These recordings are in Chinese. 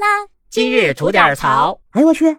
啦！今日吐点槽。哎呦我去！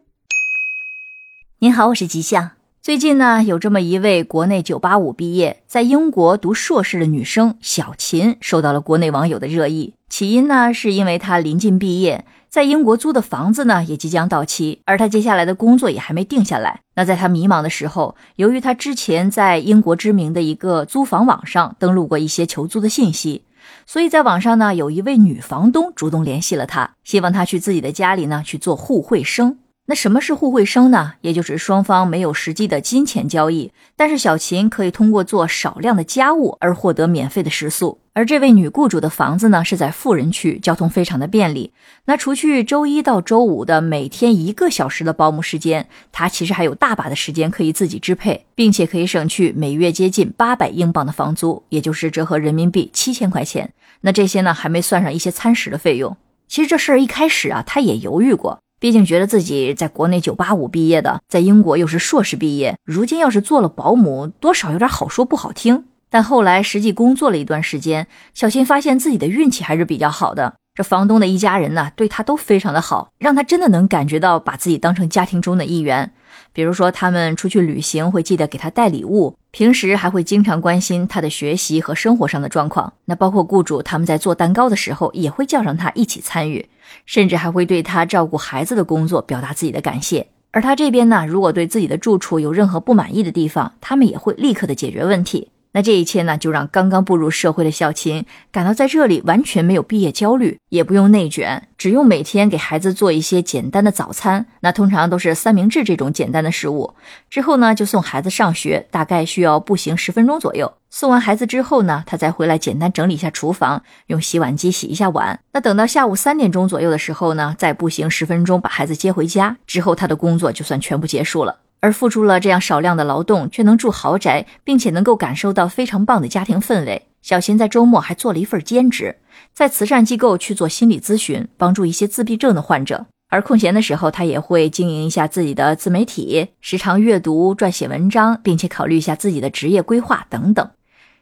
您好，我是吉祥。最近呢，有这么一位国内985毕业，在英国读硕士的女生小琴，受到了国内网友的热议。起因呢，是因为她临近毕业，在英国租的房子呢也即将到期，而她接下来的工作也还没定下来。那在她迷茫的时候，由于她之前在英国知名的一个租房网上登录过一些求租的信息，所以在网上呢，有一位女房东主动联系了他，希望他去自己的家里呢去做互惠生。那什么是互惠生呢？也就是双方没有实际的金钱交易，但是小琴可以通过做少量的家务而获得免费的食宿。而这位女雇主的房子呢是在富人区，交通非常的便利。那除去周一到周五的每天一个小时的保姆时间，她其实还有大把的时间可以自己支配，并且可以省去每月接近八百英镑的房租，也就是折合人民币七千块钱。那这些呢还没算上一些餐食的费用。其实这事儿一开始啊，她也犹豫过。毕竟觉得自己在国内九八五毕业的，在英国又是硕士毕业，如今要是做了保姆，多少有点好说不好听。但后来实际工作了一段时间，小新发现自己的运气还是比较好的。这房东的一家人呢，对他都非常的好，让他真的能感觉到把自己当成家庭中的一员。比如说，他们出去旅行会记得给他带礼物，平时还会经常关心他的学习和生活上的状况。那包括雇主他们在做蛋糕的时候，也会叫上他一起参与，甚至还会对他照顾孩子的工作表达自己的感谢。而他这边呢，如果对自己的住处有任何不满意的地方，他们也会立刻的解决问题。那这一切呢，就让刚刚步入社会的小琴感到在这里完全没有毕业焦虑，也不用内卷，只用每天给孩子做一些简单的早餐。那通常都是三明治这种简单的食物。之后呢，就送孩子上学，大概需要步行十分钟左右。送完孩子之后呢，他再回来简单整理一下厨房，用洗碗机洗一下碗。那等到下午三点钟左右的时候呢，再步行十分钟把孩子接回家。之后他的工作就算全部结束了。而付出了这样少量的劳动，却能住豪宅，并且能够感受到非常棒的家庭氛围。小琴在周末还做了一份兼职，在慈善机构去做心理咨询，帮助一些自闭症的患者。而空闲的时候，他也会经营一下自己的自媒体，时常阅读、撰写文章，并且考虑一下自己的职业规划等等。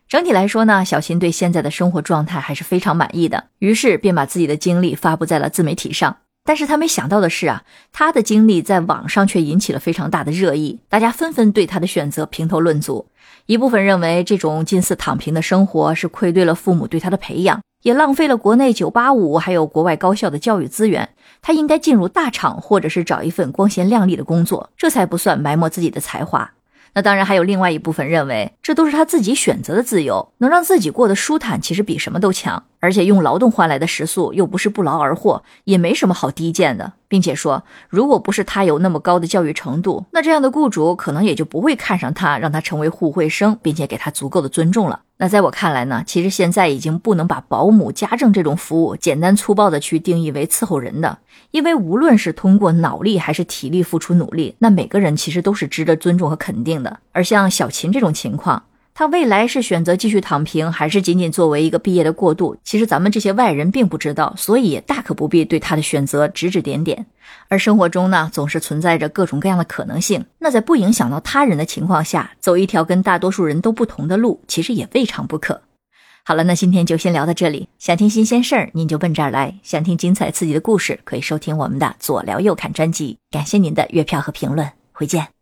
整体来说呢，小新对现在的生活状态还是非常满意的，于是便把自己的经历发布在了自媒体上。但是他没想到的是啊，他的经历在网上却引起了非常大的热议，大家纷纷对他的选择评头论足。一部分认为这种近似躺平的生活是愧对了父母对他的培养，也浪费了国内985还有国外高校的教育资源。他应该进入大厂，或者是找一份光鲜亮丽的工作，这才不算埋没自己的才华。那当然，还有另外一部分认为，这都是他自己选择的自由，能让自己过得舒坦，其实比什么都强。而且用劳动换来的食宿又不是不劳而获，也没什么好低贱的。并且说，如果不是他有那么高的教育程度，那这样的雇主可能也就不会看上他，让他成为互惠生，并且给他足够的尊重了。那在我看来呢，其实现在已经不能把保姆、家政这种服务简单粗暴的去定义为伺候人的，因为无论是通过脑力还是体力付出努力，那每个人其实都是值得尊重和肯定的。而像小琴这种情况，他未来是选择继续躺平，还是仅仅作为一个毕业的过渡？其实咱们这些外人并不知道，所以大可不必对他的选择指指点点。而生活中呢，总是存在着各种各样的可能性。那在不影响到他人的情况下，走一条跟大多数人都不同的路，其实也未尝不可。好了，那今天就先聊到这里。想听新鲜事儿，您就奔这儿来；想听精彩刺激的故事，可以收听我们的左聊右侃专辑。感谢您的月票和评论，回见。